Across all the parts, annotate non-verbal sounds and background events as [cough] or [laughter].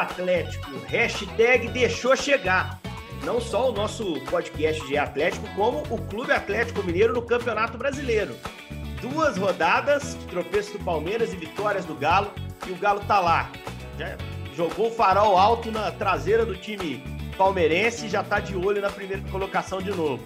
Atlético. Hashtag deixou chegar. Não só o nosso podcast GE Atlético, como o Clube Atlético Mineiro no Campeonato Brasileiro. Duas rodadas, tropeço do Palmeiras e vitórias do Galo. E o Galo tá lá. Já jogou o farol alto na traseira do time palmeirense e já tá de olho na primeira colocação de novo.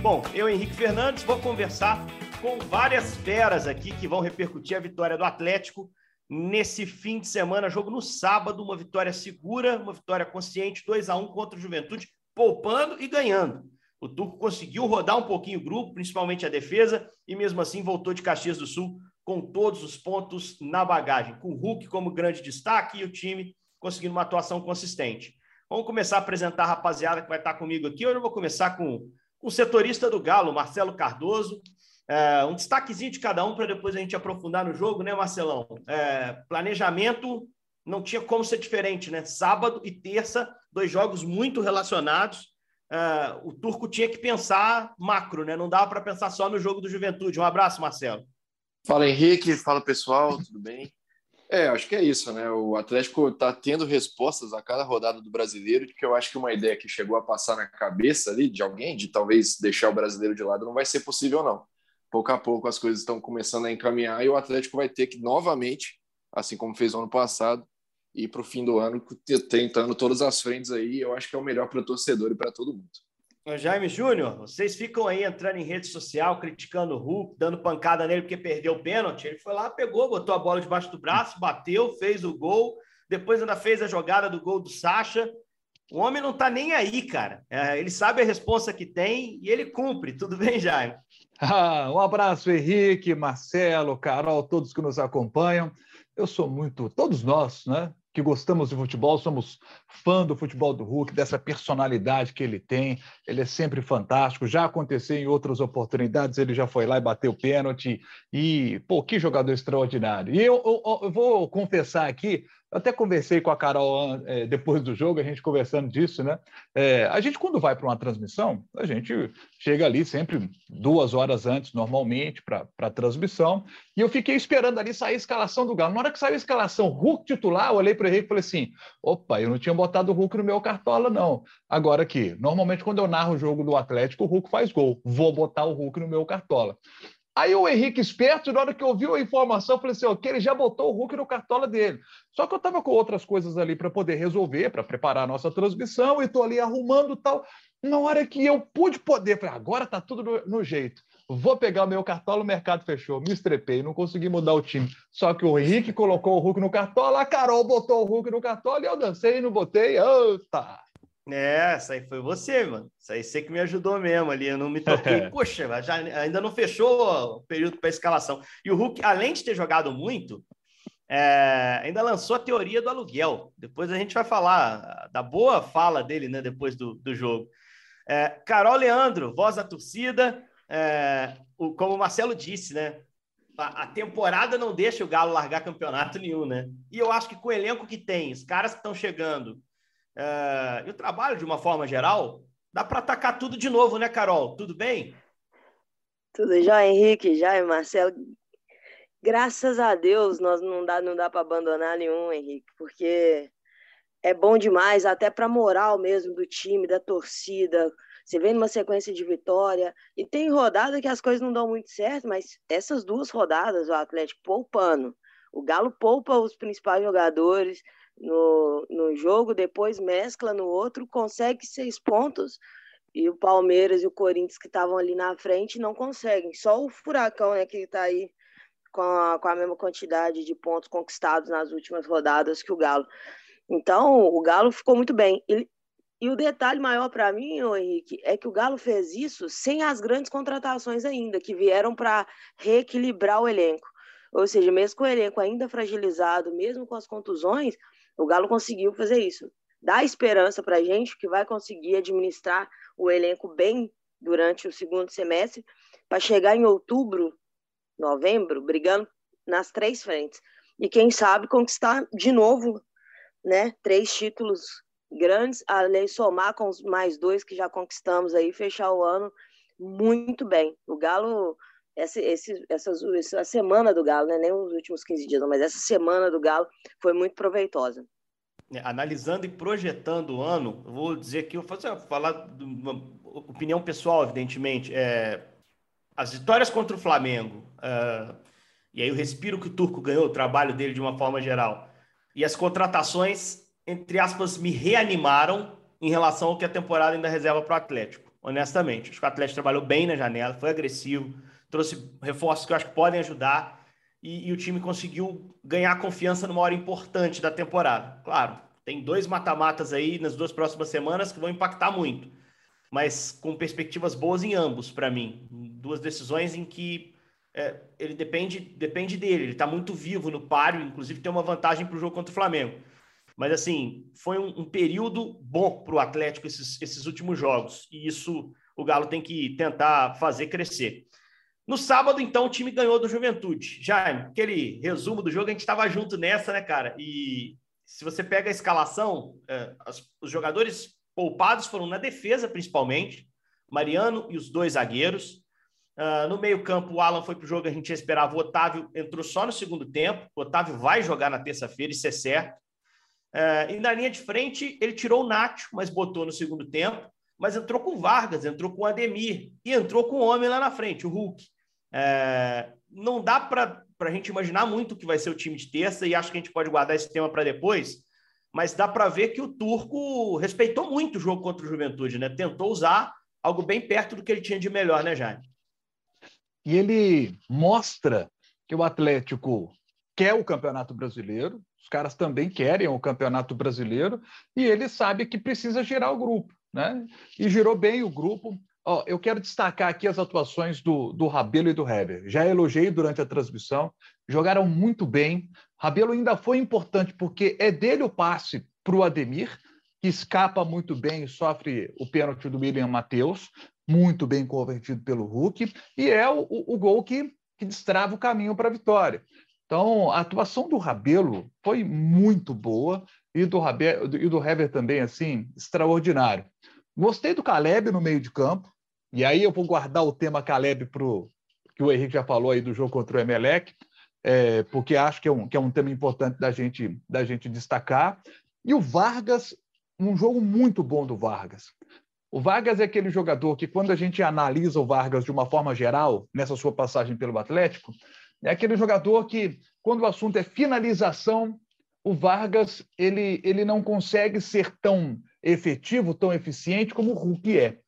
Bom, eu, Henrique Fernandes, vou conversar com várias feras aqui que vão repercutir a vitória do Atlético nesse fim de semana. Jogo no sábado, uma vitória segura, uma vitória consciente, 2 a 1 contra o Juventude, poupando e ganhando. O Turco conseguiu rodar um pouquinho o grupo, principalmente a defesa, e mesmo assim voltou de Caxias do Sul com todos os pontos na bagagem, com o Hulk como grande destaque e o time conseguindo uma atuação consistente. Vamos começar a apresentar a rapaziada que vai estar comigo aqui. Hoje eu vou começar com o setorista do Galo, Marcelo Cardoso. É, um destaquezinho de cada um para depois a gente aprofundar no jogo, né, Marcelão? É, planejamento não tinha como ser diferente, né? Sábado e terça, dois jogos muito relacionados. É, o Turco tinha que pensar macro, né? Não dava para pensar só no jogo do Juventude. Um abraço, Marcelo. Fala, Henrique. Fala, pessoal. Tudo bem? É, acho que é isso, né? O Atlético está tendo respostas a cada rodada do brasileiro, que eu acho que uma ideia que chegou a passar na cabeça ali de alguém, de talvez deixar o brasileiro de lado, não vai ser possível, não pouco a pouco as coisas estão começando a encaminhar e o Atlético vai ter que novamente, assim como fez no ano passado, ir para o fim do ano tentando todas as frentes aí. Eu acho que é o melhor para o torcedor e para todo mundo. Jaime Júnior, vocês ficam aí entrando em rede social, criticando o Hulk, dando pancada nele porque perdeu o pênalti. Ele foi lá, pegou, botou a bola debaixo do braço, bateu, fez o gol. Depois ainda fez a jogada do gol do Sacha. O homem não tá nem aí, cara. É, ele sabe a responsa que tem e ele cumpre. Tudo bem, Jaime? Ah, um abraço, Henrique, Marcelo, Carol, todos que nos acompanham. Eu sou muito, todos nós, né? Que gostamos de futebol, somos fã do futebol do Hulk, dessa personalidade que ele tem. Ele é sempre fantástico. Já aconteceu em outras oportunidades, ele já foi lá e bateu pênalti. E, pô, que jogador extraordinário. E eu, eu, eu vou confessar aqui, eu até conversei com a Carol é, depois do jogo, a gente conversando disso, né? É, a gente, quando vai para uma transmissão, a gente chega ali sempre duas horas antes, normalmente, para a transmissão, e eu fiquei esperando ali sair a escalação do Galo. Na hora que saiu a escalação Hulk titular, eu olhei para o Henrique e falei assim: opa, eu não tinha botado o Hulk no meu cartola, não. Agora aqui, normalmente quando eu narro o jogo do Atlético, o Hulk faz gol. Vou botar o Hulk no meu cartola. Aí o Henrique esperto, na hora que ouviu a informação, falei assim, que ele já botou o Hulk no cartola dele. Só que eu estava com outras coisas ali para poder resolver, para preparar a nossa transmissão, e estou ali arrumando tal. Na hora que eu pude poder, falei, agora está tudo no, no, jeito. Vou pegar o meu cartola, o mercado fechou. Me estrepei, não consegui mudar o time. Só que o Henrique colocou o Hulk no cartola, a Carol botou o Hulk no cartola e eu dancei e não botei. Eita! É, essa aí foi você, mano. Isso aí você que me ajudou mesmo ali. Eu não me toquei. [laughs] Poxa, já, ainda não fechou o período para escalação. E o Hulk, além de ter jogado muito, é, ainda lançou a teoria do aluguel. Depois a gente vai falar da boa fala dele, né? Depois do, do jogo. É, Carol Leandro, voz da torcida. É, o, como o Marcelo disse, né? A, a, temporada não deixa o Galo largar campeonato nenhum, né? E eu acho que com o elenco que tem, os caras que estão chegando uh, e o trabalho de uma forma geral, dá para atacar tudo de novo, né, Carol? Tudo bem? Tudo já, Henrique, já, Marcelo. Graças a Deus, nós não dá, não dá para abandonar nenhum, Henrique, porque é bom demais, até para moral mesmo do time, da torcida. Você vem numa sequência de vitória e tem rodada que as coisas não dão muito certo, mas essas duas rodadas o Atlético poupando, o Galo poupa os principais jogadores, no, no jogo, depois mescla no outro, consegue seis pontos. E o Palmeiras e o Corinthians que estavam ali na frente não conseguem. Só o Furacão, né, que está aí com a, com a mesma quantidade de pontos conquistados nas últimas rodadas que o Galo. Então, o Galo ficou muito bem. E, e o detalhe maior para mim, Henrique, é que o Galo fez isso sem as grandes contratações ainda, que vieram para reequilibrar o elenco. Ou seja, mesmo com o elenco ainda fragilizado, mesmo com as contusões, o Galo conseguiu fazer isso. Dá esperança para a gente que vai conseguir administrar o elenco bem durante o segundo semestre, para chegar em outubro, novembro, brigando nas três frentes. E quem sabe conquistar de novo né, três títulos grandes, além de somar com os mais dois que já conquistamos aí, fechar o ano muito bem. O Galo, esse, esse, essa, essa semana do Galo, né, nem os últimos 15 dias, mas essa semana do Galo foi muito proveitosa. É, analisando e projetando o ano, vou dizer que eu vou falar de uma opinião pessoal, evidentemente. É, as vitórias contra o Flamengo, uh, e aí o respiro que o Turco ganhou, o trabalho dele de uma forma geral, e as contratações, entre aspas, me reanimaram em relação ao que a temporada ainda reserva para o Atlético, honestamente. Acho que o Atlético trabalhou bem na janela, foi agressivo, trouxe reforços que eu acho que podem ajudar, e, e o time conseguiu ganhar confiança numa hora importante da temporada. Claro, tem dois mata-matas aí nas duas próximas semanas que vão impactar muito mas com perspectivas boas em ambos, para mim. Duas decisões em que é, ele depende, depende dele, ele está muito vivo no páreo, inclusive tem uma vantagem para o jogo contra o Flamengo. Mas, assim, foi um, um período bom para o Atlético esses, esses últimos jogos, e isso o Galo tem que tentar fazer crescer. No sábado, então, o time ganhou do Juventude. Jaime, aquele resumo do jogo, a gente estava junto nessa, né, cara? E se você pega a escalação, é, as, os jogadores poupados foram na defesa, principalmente, Mariano e os dois zagueiros. Uh, no meio-campo, o Alan foi para o jogo, a gente esperava. O Otávio entrou só no segundo tempo. O Otávio vai jogar na terça-feira, isso é certo. Uh, e na linha de frente, ele tirou o Nacho, mas botou no segundo tempo. Mas entrou com Vargas, entrou com Ademir e entrou com o homem lá na frente, o Hulk. Uh, não dá para a gente imaginar muito o que vai ser o time de terça e acho que a gente pode guardar esse tema para depois mas dá para ver que o Turco respeitou muito o jogo contra o Juventude, né? Tentou usar algo bem perto do que ele tinha de melhor, né, Jaime? E ele mostra que o Atlético quer o Campeonato Brasileiro, os caras também querem o Campeonato Brasileiro, e ele sabe que precisa girar o grupo, né? E girou bem o grupo. Ó, eu quero destacar aqui as atuações do, do Rabelo e do Heber. Já elogiei durante a transmissão, jogaram muito bem. Rabelo ainda foi importante porque é dele o passe para o Ademir, que escapa muito bem e sofre o pênalti do William Matheus, muito bem convertido pelo Hulk, e é o, o gol que, que destrava o caminho para a vitória. Então, a atuação do Rabelo foi muito boa e do, Rabelo, e do Heber também, assim, extraordinário. Gostei do Caleb no meio de campo, e aí eu vou guardar o tema Caleb para que o Henrique já falou aí do jogo contra o Emelec é, porque acho que é, um, que é um tema importante da gente, da gente destacar. E o Vargas, um jogo muito bom do Vargas. O Vargas é aquele jogador que, quando a gente analisa o Vargas de uma forma geral, nessa sua passagem pelo Atlético, é aquele jogador que, quando o assunto é finalização, o Vargas ele, ele não consegue ser tão efetivo, tão eficiente como o Hulk é.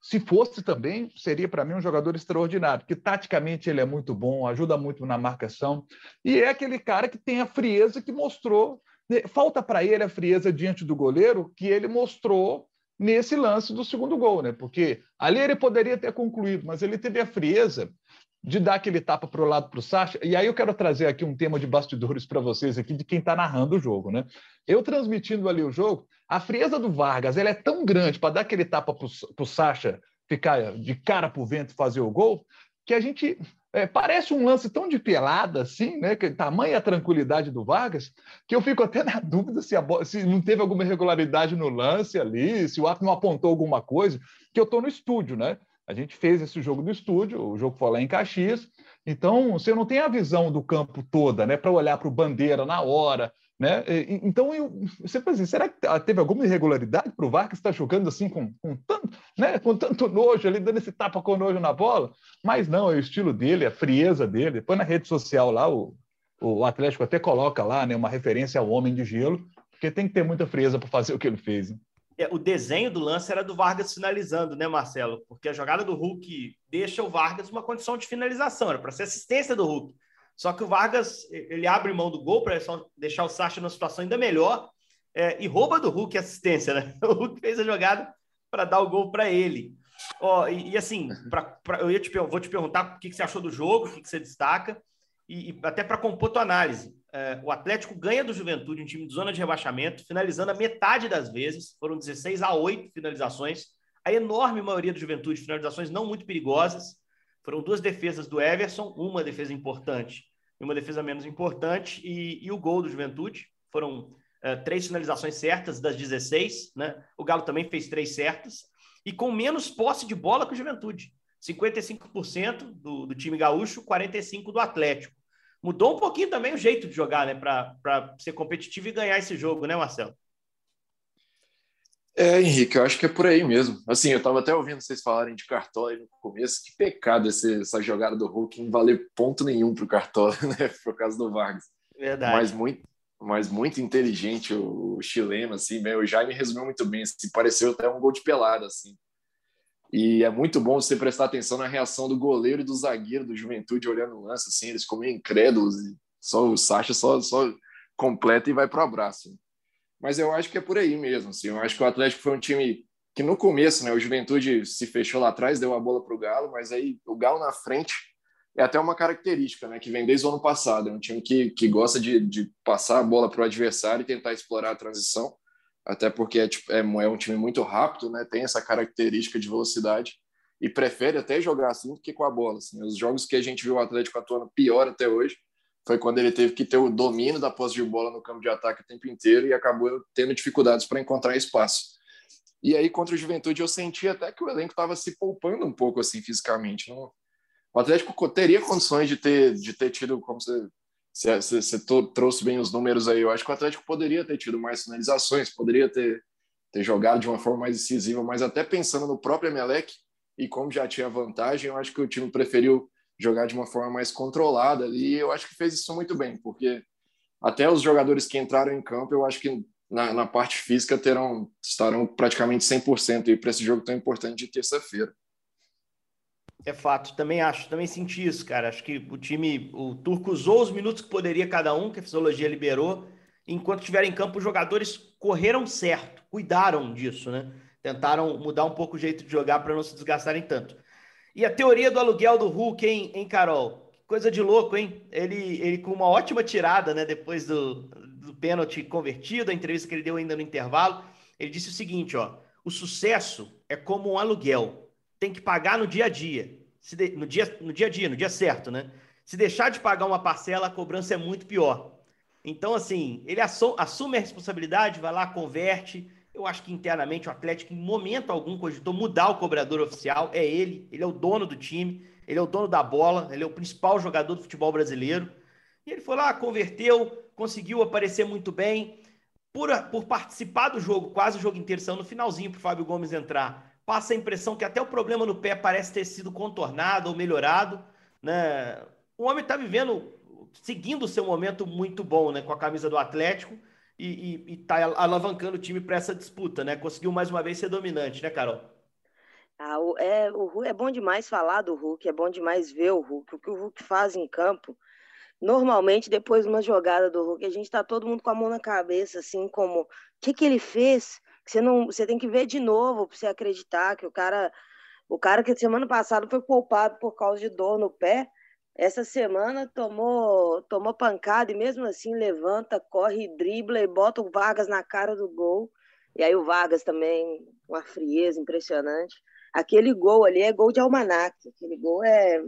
Se fosse também, seria para mim um jogador extraordinário, porque taticamente ele é muito bom, ajuda muito na marcação, e é aquele cara que tem a frieza que mostrou. Né, falta para ele a frieza diante do goleiro que ele mostrou nesse lance do segundo gol, né? Porque ali ele poderia ter concluído, mas ele teve a frieza de dar aquele tapa para o lado para o Sacha. E aí eu quero trazer aqui um tema de bastidores para vocês aqui de quem está narrando o jogo, né? Eu transmitindo ali o jogo, a frieza do Vargas ela é tão grande para dar aquele tapa para o Sacha ficar de cara para o vento fazer o gol, que a gente é, parece um lance tão de pelada assim, né? Que tamanha tranquilidade do Vargas, que eu fico até na [laughs] dúvida se, se não teve alguma irregularidade no lance ali, se o árbitro não apontou alguma coisa, que eu estou no estúdio, né? A gente fez esse jogo no estúdio, o jogo foi lá em Caxias. Então, você não tem a visão do campo toda, né, para olhar para o bandeira na hora, né? Então, eu, você pensa assim, será que teve alguma irregularidade para o VAR que está jogando assim com, com, tanto, né, com tanto nojo, ali dando esse tapa com nojo na bola? Mas não, é o estilo dele, a frieza dele. Depois na rede social lá, o, o Atlético até coloca lá né, uma referência ao Homem de Gelo, porque tem que ter muita frieza para fazer o que ele fez. Hein? É, o desenho do lance era do Vargas finalizando, né, Marcelo? Porque a jogada do Hulk deixa o Vargas uma condição de finalização, era para ser assistência do Hulk. Só que o Vargas ele abre mão do gol para deixar o Sacha numa situação ainda melhor é, e rouba do Hulk assistência, né? [laughs] O Hulk fez a jogada para dar o gol para ele. Ó, e, e assim, pra, pra, eu te, vou te perguntar o que, que você achou do jogo, o que, que você destaca. e, e até para compor tua análise. É, o Atlético ganha do Juventude, um time de zona de rebaixamento, finalizando a metade das vezes, foram 16 a 8 finalizações. A enorme maioria do Juventude, finalizações não muito perigosas. Foram duas defesas do Everson, uma defesa importante e uma defesa menos importante, e, e o gol do Juventude. Foram é, três finalizações certas das 16, né? O Galo também fez três certas, e com menos posse de bola que o Juventude. 55% do, do time gaúcho, 45% do Atlético. Mudou um pouquinho também o jeito de jogar, né? Para ser competitivo e ganhar esse jogo, né, Marcelo? É, Henrique, eu acho que é por aí mesmo. Assim, eu estava até ouvindo vocês falarem de Cartola no começo. Que pecado esse, essa jogada do Hulk não valer ponto nenhum para o Cartola, [laughs] né? Por causa do Vargas. Verdade. Mas muito, mas muito inteligente o, o chileno, assim, né? O Jaime resumiu muito bem. Se assim, pareceu até um gol de pelada, assim. E é muito bom você prestar atenção na reação do goleiro e do zagueiro do Juventude olhando o lance, assim, eles meio incrédulos, só o Sacha só, só completa e vai para o abraço. Mas eu acho que é por aí mesmo, assim, eu acho que o Atlético foi um time que no começo, né, o Juventude se fechou lá atrás, deu a bola para o Galo, mas aí o Galo na frente é até uma característica, né, que vem desde o ano passado, é um time que, que gosta de, de passar a bola para o adversário e tentar explorar a transição, até porque é, tipo, é, é, um time muito rápido, né? Tem essa característica de velocidade e prefere até jogar assim do que com a bola. Assim. Os jogos que a gente viu o Atlético atuando pior até hoje foi quando ele teve que ter o domínio da posse de bola no campo de ataque o tempo inteiro e acabou tendo dificuldades para encontrar espaço. E aí contra o Juventude eu senti até que o elenco estava se poupando um pouco assim fisicamente. Não... O Atlético teria condições de ter de ter tido, como você você trouxe bem os números aí. Eu acho que o Atlético poderia ter tido mais finalizações, poderia ter, ter jogado de uma forma mais decisiva, mas até pensando no próprio Emelec, e como já tinha vantagem, eu acho que o time preferiu jogar de uma forma mais controlada e eu acho que fez isso muito bem, porque até os jogadores que entraram em campo, eu acho que na, na parte física terão estarão praticamente 100% e para esse jogo tão importante de terça-feira. É fato, também acho, também senti isso, cara. Acho que o time, o Turco usou os minutos que poderia cada um, que a fisiologia liberou. Enquanto estiveram em campo, os jogadores correram certo, cuidaram disso, né? Tentaram mudar um pouco o jeito de jogar para não se desgastarem tanto. E a teoria do aluguel do Hulk, hein, hein Carol? Coisa de louco, hein? Ele, ele com uma ótima tirada, né? Depois do, do pênalti convertido, a entrevista que ele deu ainda no intervalo, ele disse o seguinte, ó. O sucesso é como um aluguel tem que pagar no dia a dia. De, no, dia, no dia a dia, no dia certo, né? Se deixar de pagar uma parcela, a cobrança é muito pior. Então, assim, ele assume a responsabilidade, vai lá, converte. Eu acho que internamente o Atlético, em momento algum, cogitou mudar o cobrador oficial. É ele, ele é o dono do time, ele é o dono da bola, ele é o principal jogador do futebol brasileiro. E ele foi lá, converteu, conseguiu aparecer muito bem. Por, por participar do jogo, quase o jogo inteiro, saiu no finalzinho para o Fábio Gomes entrar passa a impressão que até o problema no pé parece ter sido contornado ou melhorado. Né? O homem está vivendo, seguindo o seu momento muito bom né? com a camisa do Atlético e está alavancando o time para essa disputa. Né? Conseguiu mais uma vez ser dominante, né, Carol? Ah, é, o, é bom demais falar do Hulk, é bom demais ver o Hulk. O que o Hulk faz em campo, normalmente, depois de uma jogada do Hulk, a gente está todo mundo com a mão na cabeça, assim, como o que, que ele fez? Você não, você tem que ver de novo para você acreditar que o cara, o cara que semana passada foi poupado por causa de dor no pé, essa semana tomou, tomou pancada e mesmo assim levanta, corre, dribla e bota o Vargas na cara do gol. E aí o Vargas também, uma frieza impressionante. Aquele gol ali é gol de almanac. Aquele gol é,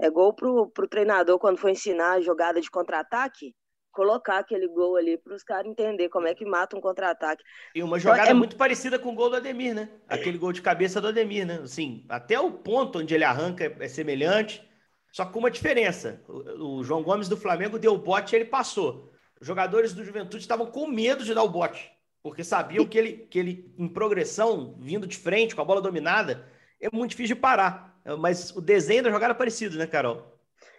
é gol pro, pro treinador quando for ensinar a jogada de contra-ataque colocar aquele gol ali para os caras entender como é que mata um contra-ataque. E uma jogada então, é... muito parecida com o gol do Ademir, né? Aquele gol de cabeça do Ademir, né? Assim, até o ponto onde ele arranca é, é semelhante, só com uma diferença. O, o João Gomes do Flamengo deu o bote e ele passou. Os jogadores do Juventude estavam com medo de dar o bote, porque sabiam que ele, que ele, em progressão, vindo de frente, com a bola dominada, é muito difícil de parar. Mas o desenho da jogada é parecido, né, Carol?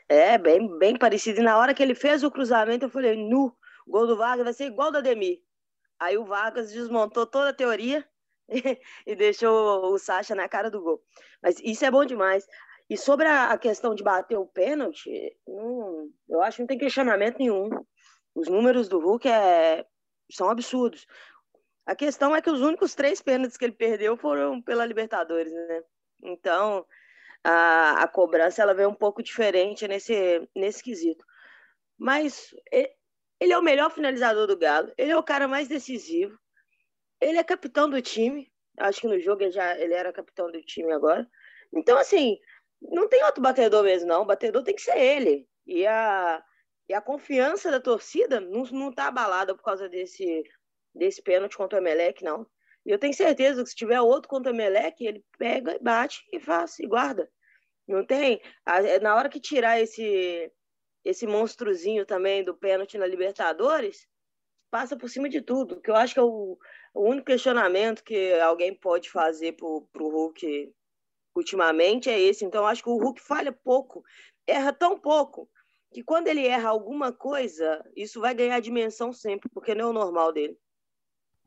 É, bem, bem parecido. E na hora que ele fez o cruzamento, eu falei, nu, o gol do Vargas vai ser igual do Ademir. Aí o Vargas desmontou toda a teoria [laughs] e, deixou o Sacha na cara do gol. Mas isso é bom demais. E sobre a, questão de bater o pênalti, eu acho que não tem questionamento nenhum. Os números do Hulk é, são absurdos. A questão é que os únicos três pênaltis que ele perdeu foram pela Libertadores, né? Então, a, a cobrança ela vem um pouco diferente nesse, nesse quesito. mas ele é o melhor finalizador do Galo, ele é o cara mais decisivo, ele é capitão do time, acho que no jogo ele, já, ele era capitão do time agora. Então, assim, não tem outro batedor mesmo, não. O batedor tem que ser ele. E a, e a confiança da torcida não, não tá abalada por causa desse, desse pênalti contra o Emelec, não. E eu tenho certeza que se tiver outro contra o Emelec, ele pega, bate e faz, e guarda. Não tem? Na hora que tirar esse, esse monstruzinho também do pênalti na Libertadores, passa por cima de tudo. Que eu acho que é o, o único questionamento que alguém pode fazer pro, pro Hulk ultimamente é esse. Então, eu acho que o Hulk falha pouco, erra tão pouco, que quando ele erra alguma coisa, isso vai ganhar dimensão sempre, porque não é o normal dele.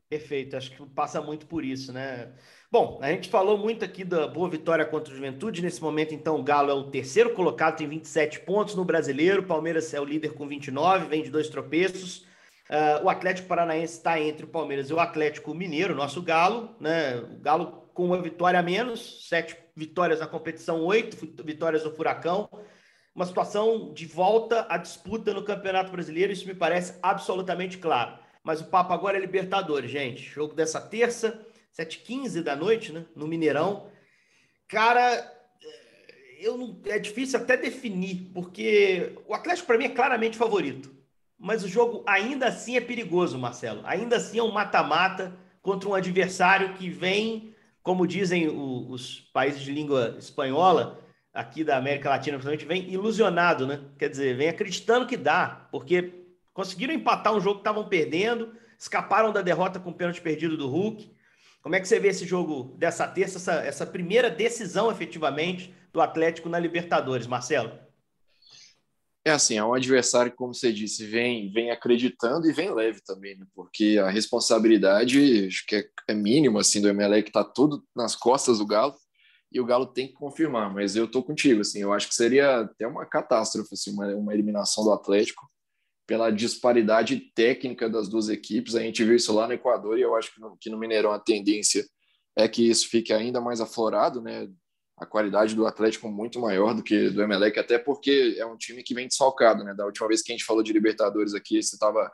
Perfeito, acho que passa muito por isso, né? Bom, a gente falou muito aqui da boa vitória contra o Juventude. Nesse momento, então, o Galo é o terceiro colocado, tem 27 pontos no brasileiro. Palmeiras é o líder com 29, vem de dois tropeços. Uh, o Atlético Paranaense está entre o Palmeiras e o Atlético Mineiro, nosso Galo, né? O Galo com uma vitória a menos, sete vitórias na competição, oito vitórias no Furacão uma situação de volta à disputa no Campeonato Brasileiro, isso me parece absolutamente claro. Mas o papo agora é Libertadores, gente. Jogo dessa terça, 7h15 da noite, né? No Mineirão. Cara, eh, eu não, é difícil até definir, porque o Atlético, para mim, é claramente favorito. Mas o jogo ainda assim é perigoso, Marcelo. Ainda assim é um mata-mata contra um adversário que vem, como dizem o, os países de língua espanhola, aqui da América Latina, principalmente, vem ilusionado, né? Quer dizer, vem acreditando que dá, porque conseguiram empatar um jogo que estavam perdendo, escaparam da derrota com o pênalti perdido do Hulk. Como é que você vê esse jogo dessa terça, essa, essa primeira decisão efetivamente do Atlético na Libertadores, Marcelo? É assim, é um adversário que, como você disse, vem, vem acreditando e vem leve também, né? porque a responsabilidade acho que é, é mínima assim, do Emelec, está tudo nas costas do Galo e o Galo tem que confirmar, mas eu tô contigo, assim, eu acho que seria até uma catástrofe, assim, uma, uma eliminação do Atlético pela disparidade técnica das duas equipes, a gente viu isso lá no Equador e eu acho que no, que no Mineirão a tendência é que isso fique ainda mais aflorado, né, a qualidade do Atlético muito maior do que do Emelec, até porque é um time que vem desfalcado, né, da última vez que a gente falou de Libertadores aqui, você tava,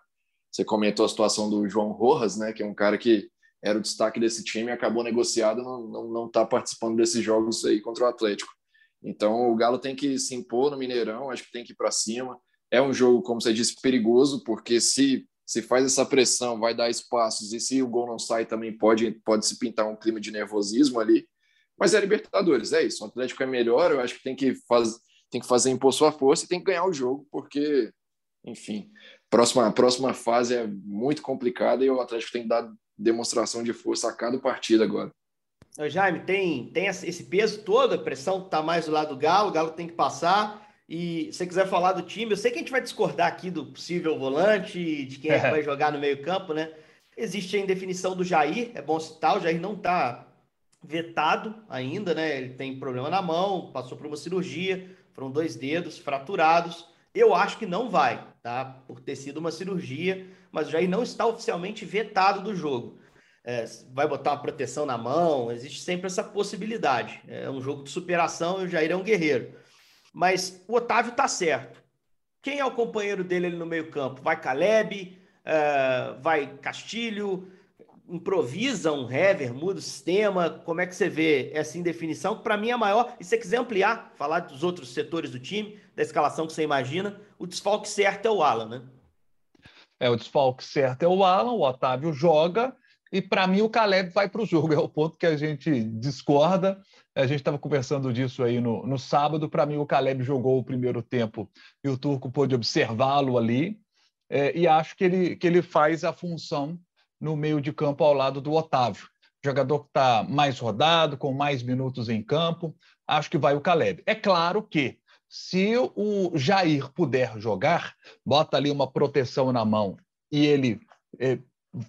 você comentou a situação do João Rojas, né, que é um cara que era o destaque desse time, acabou negociado, não está participando desses jogos aí contra o Atlético. Então o Galo tem que se impor no Mineirão, acho que tem que ir para cima. É um jogo, como você disse, perigoso, porque se se faz essa pressão, vai dar espaços, e se o gol não sai, também pode, pode se pintar um clima de nervosismo ali. Mas é Libertadores, é isso. O Atlético é melhor, eu acho que tem que, faz, tem que fazer impor sua força e tem que ganhar o jogo, porque, enfim, próxima, próxima fase é muito complicada e o Atlético tem que dar demonstração de força a cada partida agora. Jaime, tem, tem esse peso todo, a pressão está mais do lado do Galo, o Galo tem que passar. E se você quiser falar do time, eu sei que a gente vai discordar aqui do possível volante, de quem é que [laughs] vai jogar no meio-campo, né? Existe a indefinição do Jair, é bom citar, o Jair não está vetado ainda, né? Ele tem problema na mão, passou por uma cirurgia, foram dois dedos fraturados. Eu acho que não vai, tá? Por ter sido uma cirurgia mas o Jair não está oficialmente vetado do jogo. É, vai botar uma proteção na mão, existe sempre essa possibilidade. É um jogo de superação e o Jair é um guerreiro. Mas o Otávio está certo. Quem é o companheiro dele no meio-campo? Vai Caleb, é, vai Castilho, improvisa um Hever, muda o sistema. Como é que você vê essa indefinição? Para mim é maior. E se você quiser ampliar, falar dos outros setores do time, da escalação que você imagina, o desfalque certo é o Alan, né? É, o desfalque certo é o Alan, o Otávio joga, e para mim o Caleb vai para o jogo. [laughs] É o ponto que a gente discorda. A gente estava conversando disso aí no, no sábado. Para mim, o Caleb jogou o primeiro tempo e o Turco pôde observá-lo ali. É, e acho que ele, que ele faz a função no meio de campo ao lado do Otávio. Jogador que está mais rodado, com mais minutos em campo. Acho que vai o Caleb. É claro que se o Jair puder jogar, bota ali uma proteção na mão e ele eh,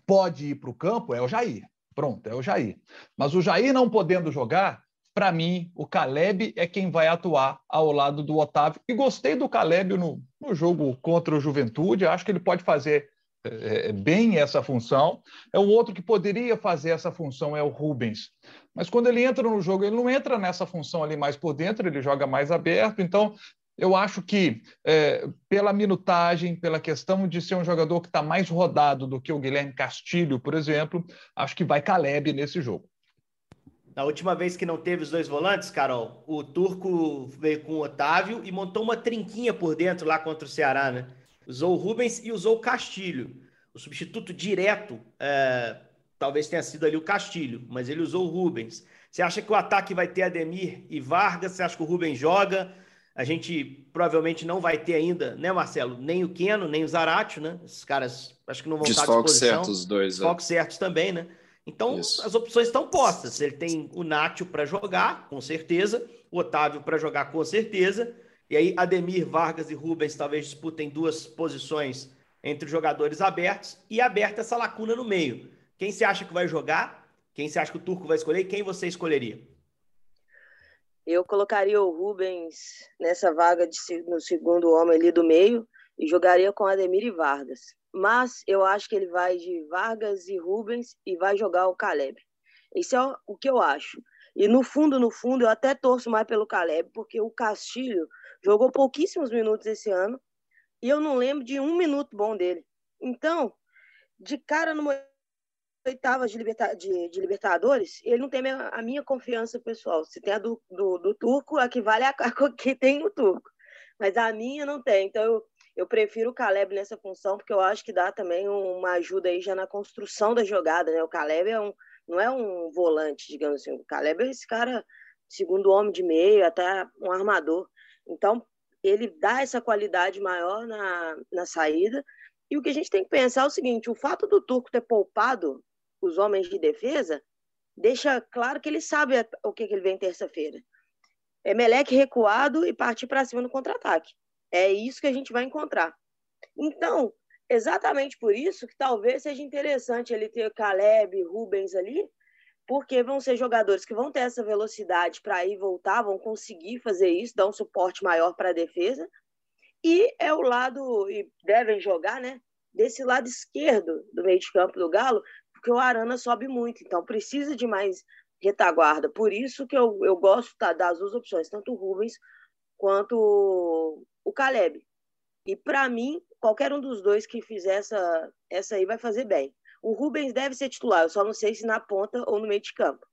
pode ir para o campo, é o Jair. Pronto, é o Jair. Mas o Jair não podendo jogar, para mim, o Caleb é quem vai atuar ao lado do Otávio. E gostei do Caleb no, no jogo contra o Juventude. Acho que ele pode fazer é, bem essa função. É o outro que poderia fazer essa função é o Rubens. Mas quando ele entra no jogo, ele não entra nessa função ali mais por dentro, ele joga mais aberto. Então, Eu acho que, é, pela minutagem, pela questão de ser um jogador que está mais rodado do que o Guilherme Castilho, por exemplo, acho que vai Caleb nesse jogo. Na última vez que não teve os dois volantes, Carol, o Turco veio com o Otávio e montou uma trinquinha por dentro lá contra o Ceará, né? Usou o Rubens e usou o Castilho. O substituto direto é, talvez tenha sido ali o Castilho, mas ele usou o Rubens. Você acha que o ataque vai ter Ademir e Vargas? Você acha que o Rubens joga? A gente provavelmente não vai ter ainda, né, Marcelo? Nem o Keno, nem o Zaratio, né? Esses caras acho que não vão Desfalque estar à disposição. certos os dois. Desfalque é. certos também, né? Então, Isso. as opções estão postas. Ele tem o Nátio para jogar, com certeza, o Otávio para jogar, com certeza. E aí, Ademir, Vargas e Rubens talvez disputem duas posições entre os jogadores abertos e aberta essa lacuna no meio. Quem você acha que vai jogar? Quem você acha que o Turco vai escolher? E quem você escolheria? Eu colocaria o Rubens nessa vaga de, no segundo homem ali do meio e jogaria com Ademir e Vargas mas eu acho que ele vai de Vargas e Rubens e vai jogar o Caleb. Isso é o que eu acho. E no fundo, no fundo, eu até torço mais pelo Caleb, porque o Castilho jogou pouquíssimos minutos esse ano e eu não lembro de um minuto bom dele. Então, de cara numa oitava de, liberta de, de, Libertadores, ele não tem a minha confiança pessoal. Se tem a do, do, do Turco, a que vale a, [laughs] a que tem o Turco. Mas a minha não tem. Então, eu, eu prefiro o Caleb nessa função, porque eu acho que dá também uma ajuda aí já na construção da jogada, né? O Caleb é um, não é um volante, digamos assim. O Caleb é esse cara, segundo homem de meio, até um armador. Então, ele dá essa qualidade maior na, na saída. E o que a gente tem que pensar é o seguinte: o fato do Turco ter poupado os homens de defesa deixa claro que ele sabe o que, que ele vem terça-feira. É Meleque recuado e partir para cima no contra-ataque. É isso que a gente vai encontrar. Então, exatamente por isso que talvez seja interessante ele ter Caleb, Rubens ali, porque vão ser jogadores que vão ter essa velocidade para ir e voltar, vão conseguir fazer isso, dar um suporte maior para a defesa. E é o lado, e devem jogar, né? Desse lado esquerdo do meio de campo do Galo, porque o Arana sobe muito, então precisa de mais retaguarda. Por isso que eu, eu gosto tá, das duas opções, tanto o Rubens quanto o Caleb. E para mim, qualquer um dos dois que fizer essa, essa aí vai fazer bem. O Rubens deve ser titular, eu só não sei se na ponta ou no meio de campo.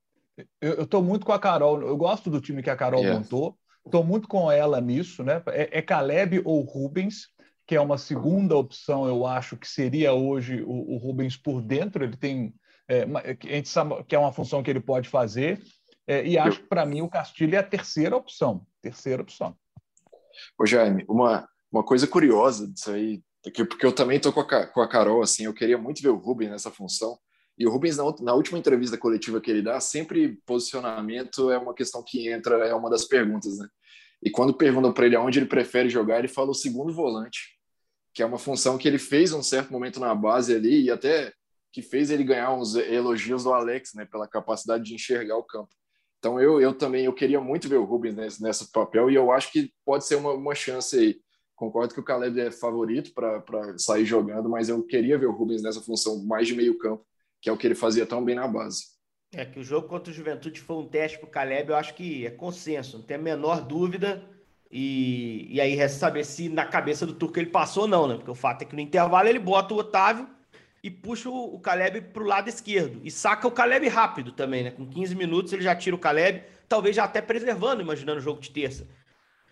Eu estou muito com a Carol, eu gosto do time que a Carol yes. montou, estou muito com ela nisso, né? É, é, Caleb ou Rubens, que é uma segunda opção, eu acho que seria hoje o, o Rubens por dentro, ele tem. É, a gente sabe que é uma função que ele pode fazer, é, e acho que para mim o Castilho é a terceira opção. Terceira opção. Ô Jaime, uma, uma coisa curiosa disso aí, porque eu também tô com a, com a Carol, assim, eu queria muito ver o Rubens nessa função, e o Rubens, na, na, última entrevista coletiva que ele dá, sempre posicionamento é uma questão que entra, é uma das perguntas, né? E quando perguntam para ele aonde ele prefere jogar, ele fala o segundo volante, que é uma função que ele fez um certo momento na base ali e até que fez ele ganhar uns elogios do Alex, né, pela capacidade de enxergar o campo. Então eu, eu também eu queria muito ver o Rubens nesse, nesse papel e eu acho que pode ser uma, uma chance aí. Concordo que o Caleb é favorito para sair jogando, mas eu queria ver o Rubens nessa função mais de meio campo, que é o que ele fazia tão bem na base. É que o jogo contra o Juventude foi um teste para o Caleb, eu acho que é consenso, não tem a menor dúvida. E, e aí resta saber se na cabeça do Turco ele passou ou não, né? Porque o fato é que no intervalo ele bota o Otávio e puxa o, Caleb para o lado esquerdo. E saca o Caleb rápido também, né? Com 15 minutos ele já tira o Caleb, talvez já até preservando, imaginando o jogo de terça.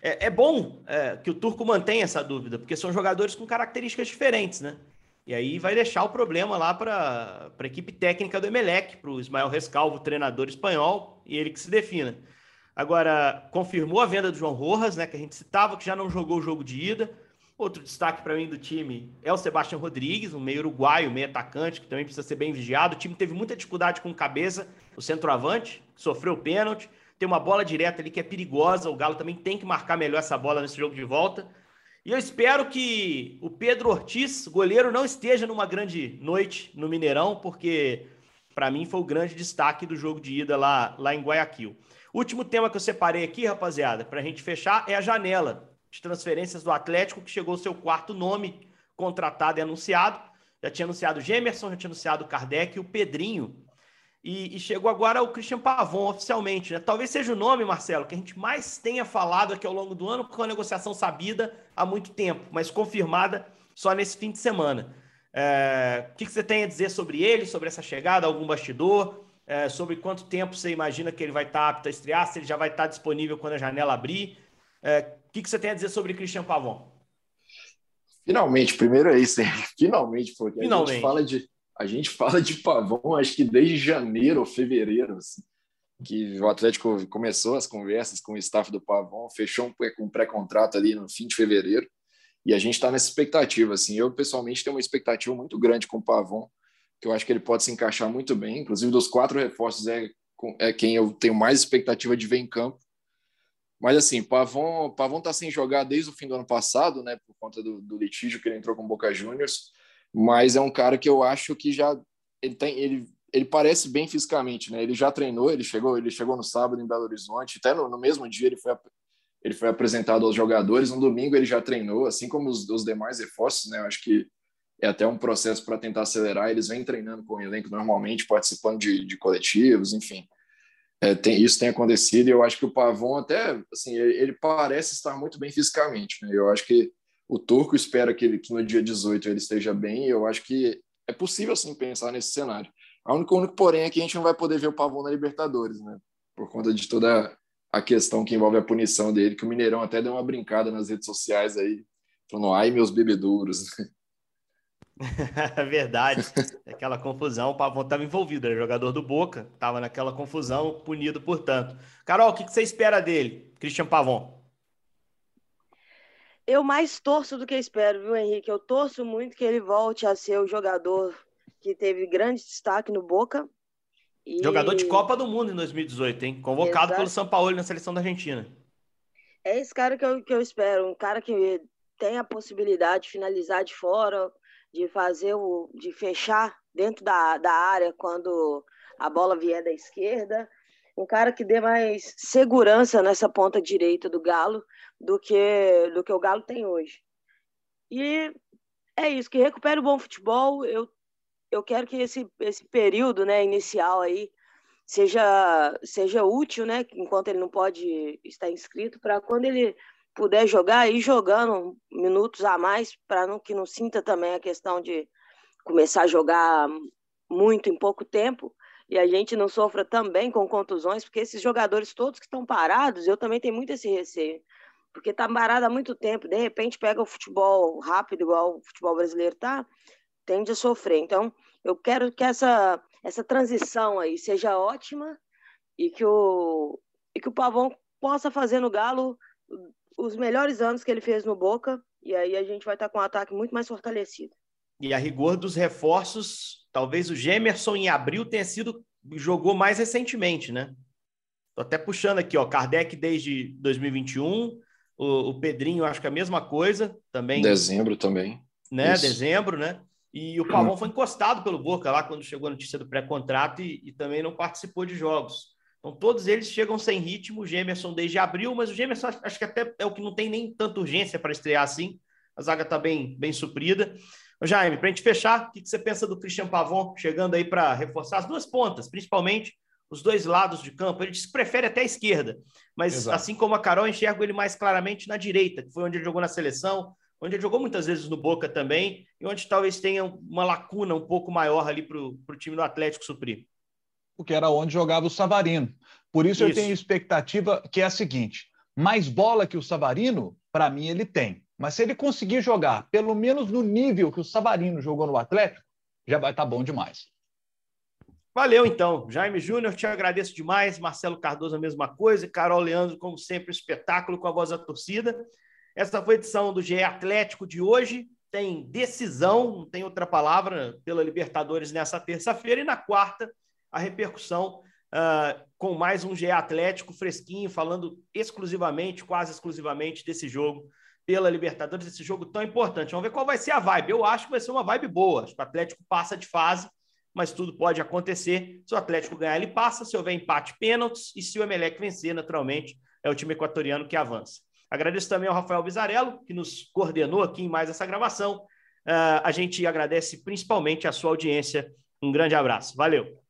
É, é bom é, que o Turco mantenha essa dúvida, porque são jogadores com características diferentes, né? E aí vai deixar o problema lá para a equipe técnica do Emelec, para o Ismael Rescalvo, treinador espanhol, e ele que se defina. Agora, confirmou a venda do João Rojas, né? Que a gente citava que já não jogou o jogo de ida. Outro destaque para mim do time é o Sebastião Rodrigues, um meio uruguaio, meio atacante, que também precisa ser bem vigiado. O time teve muita dificuldade com cabeça, o centroavante, sofreu pênalti, tem uma bola direta ali que é perigosa. O Galo também tem que marcar melhor essa bola nesse jogo de volta. E eu espero que o Pedro Ortiz, goleiro, não esteja numa grande noite no Mineirão, porque para mim foi o grande destaque do jogo de ida lá, lá em Guayaquil. Último tema que eu separei aqui, rapaziada, para a gente fechar, é a janela de transferências do Atlético, que chegou ao seu quarto nome contratado e anunciado. Já tinha anunciado o Gemerson, já tinha anunciado o Kardec e o Pedrinho. E, e, chegou agora o Christian Pavon oficialmente, né? Talvez seja o nome, Marcelo, que a gente mais tenha falado aqui ao longo do ano, com a negociação sabida há muito tempo, mas confirmada só nesse fim de semana. É, o que, que, você tem a dizer sobre ele, sobre essa chegada, algum bastidor, é, sobre quanto tempo você imagina que ele vai estar apto a estrear, se ele já vai estar disponível quando a janela abrir? É, o que, que você tem a dizer sobre Christian Pavon? Finalmente, primeiro é isso, hein? [laughs] finalmente, porque Finalmente. a gente fala de a gente fala de Pavão, acho que desde janeiro ou fevereiro, assim, que o Atlético começou as conversas com o staff do Pavão, fechou um pré-contrato ali no fim de fevereiro, e a gente está nessa expectativa. Assim, eu pessoalmente tenho uma expectativa muito grande com o Pavão, que eu acho que ele pode se encaixar muito bem. Inclusive, dos quatro reforços, é, é quem eu tenho mais expectativa de ver em campo. Mas assim, Pavon Pavon está sem jogar desde o fim do ano passado, né, por conta do, do litígio que ele entrou com o Boca Juniors mas é um cara que eu acho que já ele tem ele ele parece bem fisicamente, né? Ele já treinou, ele chegou, ele chegou no sábado em Belo Horizonte, até no, no mesmo dia ele foi ele foi apresentado aos jogadores, no domingo ele já treinou, assim como os, os demais reforços, né? Eu acho que é até um processo para tentar acelerar. Eles vêm treinando com o elenco normalmente, participando de, de coletivos, enfim. É, tem, isso tem acontecido e eu acho que o Pavon até, assim, ele, ele parece estar muito bem fisicamente, né? Eu acho que o Turco espera que, ele, que no dia 18 ele esteja bem, e eu acho que é possível sim pensar nesse cenário. A única, único porém é que a gente não vai poder ver o Pavão na Libertadores, né? Por conta de toda a questão que envolve a punição dele, que o Mineirão até deu uma brincada nas redes sociais aí, falando, ai meus bebeduros. É [laughs] verdade, aquela confusão, o Pavão estava envolvido, era jogador do Boca, estava naquela confusão, punido portanto. Carol, o que você espera dele, Christian Pavão? Eu mais torço do que espero, viu, Henrique? Eu torço muito que ele volte a ser o jogador que teve grande destaque no Boca. E... Jogador de Copa do Mundo em 2018, hein? Convocado Exato. pelo São Paulo na seleção da Argentina. É esse cara que eu, que eu espero, um cara que tem a possibilidade de finalizar de fora, de fazer o. de fechar dentro da, da área quando a bola vier da esquerda um cara que dê mais segurança nessa ponta direita do Galo do que do que o Galo tem hoje. E é isso, que recupere o bom futebol. Eu, eu quero que esse, esse período né, inicial aí seja, seja útil, né? Enquanto ele não pode estar inscrito, para quando ele puder jogar, ir jogando minutos a mais, para não, que não sinta também a questão de começar a jogar muito em pouco tempo, e a gente não sofra também com contusões, porque esses jogadores todos que estão parados, eu também tenho muito esse receio, porque está parado há muito tempo, de repente pega o futebol rápido, igual o futebol brasileiro tá, tende a sofrer. Então, eu quero que essa, essa transição aí seja ótima e que o, e que o Pavão possa fazer no Galo os melhores anos que ele fez no Boca, e aí a gente vai estar tá com um ataque muito mais fortalecido. E a rigor dos reforços, talvez o Gemerson em abril tenha sido jogou mais recentemente, né? Tô até puxando aqui, ó, Kardec desde 2021, o, o Pedrinho acho que é a mesma coisa também. Dezembro também. Né? Isso. Dezembro, né? E o Pavão foi encostado pelo Boca lá quando chegou a notícia do pré-contrato e, e, também não participou de jogos. Então todos eles chegam sem ritmo, o Gemerson desde abril, mas o Gemerson acho, que até é o que não tem nem tanta urgência para estrear assim. A zaga está bem, bem suprida. Jaime, para a gente fechar, o que você pensa do Christian Pavon chegando aí para reforçar as duas pontas, principalmente os dois lados de campo? Ele se prefere até a esquerda, mas Exato. assim como a Carol, enxergo ele mais claramente na direita, que foi onde ele jogou na seleção, onde ele jogou muitas vezes no Boca também, e onde talvez tenha uma lacuna um pouco maior ali para o time do Atlético suprir. Porque era onde jogava o Savarino. Por isso, isso. eu tenho expectativa que é a seguinte: mais bola que o Savarino, para mim, ele tem. Mas se ele conseguir jogar pelo menos no nível que o Savarino jogou no Atlético, já vai estar tá bom demais. Valeu, então. Jaime Júnior, te agradeço demais. Marcelo Cardoso, a mesma coisa. Carol Leandro, como sempre, espetáculo com a voz da torcida. Essa foi a edição do GE Atlético de hoje. Tem decisão, não tem outra palavra, pela Libertadores nessa terça-feira. E na quarta, a repercussão uh, com mais um GE Atlético fresquinho, falando exclusivamente, quase exclusivamente, desse jogo pela Libertadores, esse jogo tão importante. Vamos ver qual vai ser a vibe. Eu acho que vai ser uma vibe boa. Acho que o Atlético passa de fase, mas tudo pode acontecer. Se o Atlético ganhar, ele passa. Se houver empate, pênaltis. E se o Emelec vencer, naturalmente, é o time equatoriano que avança. Agradeço também ao Rafael Bizarello, que nos coordenou aqui em mais essa gravação. Uh, a gente agradece principalmente a sua audiência. Um grande abraço. Valeu!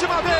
Última vez.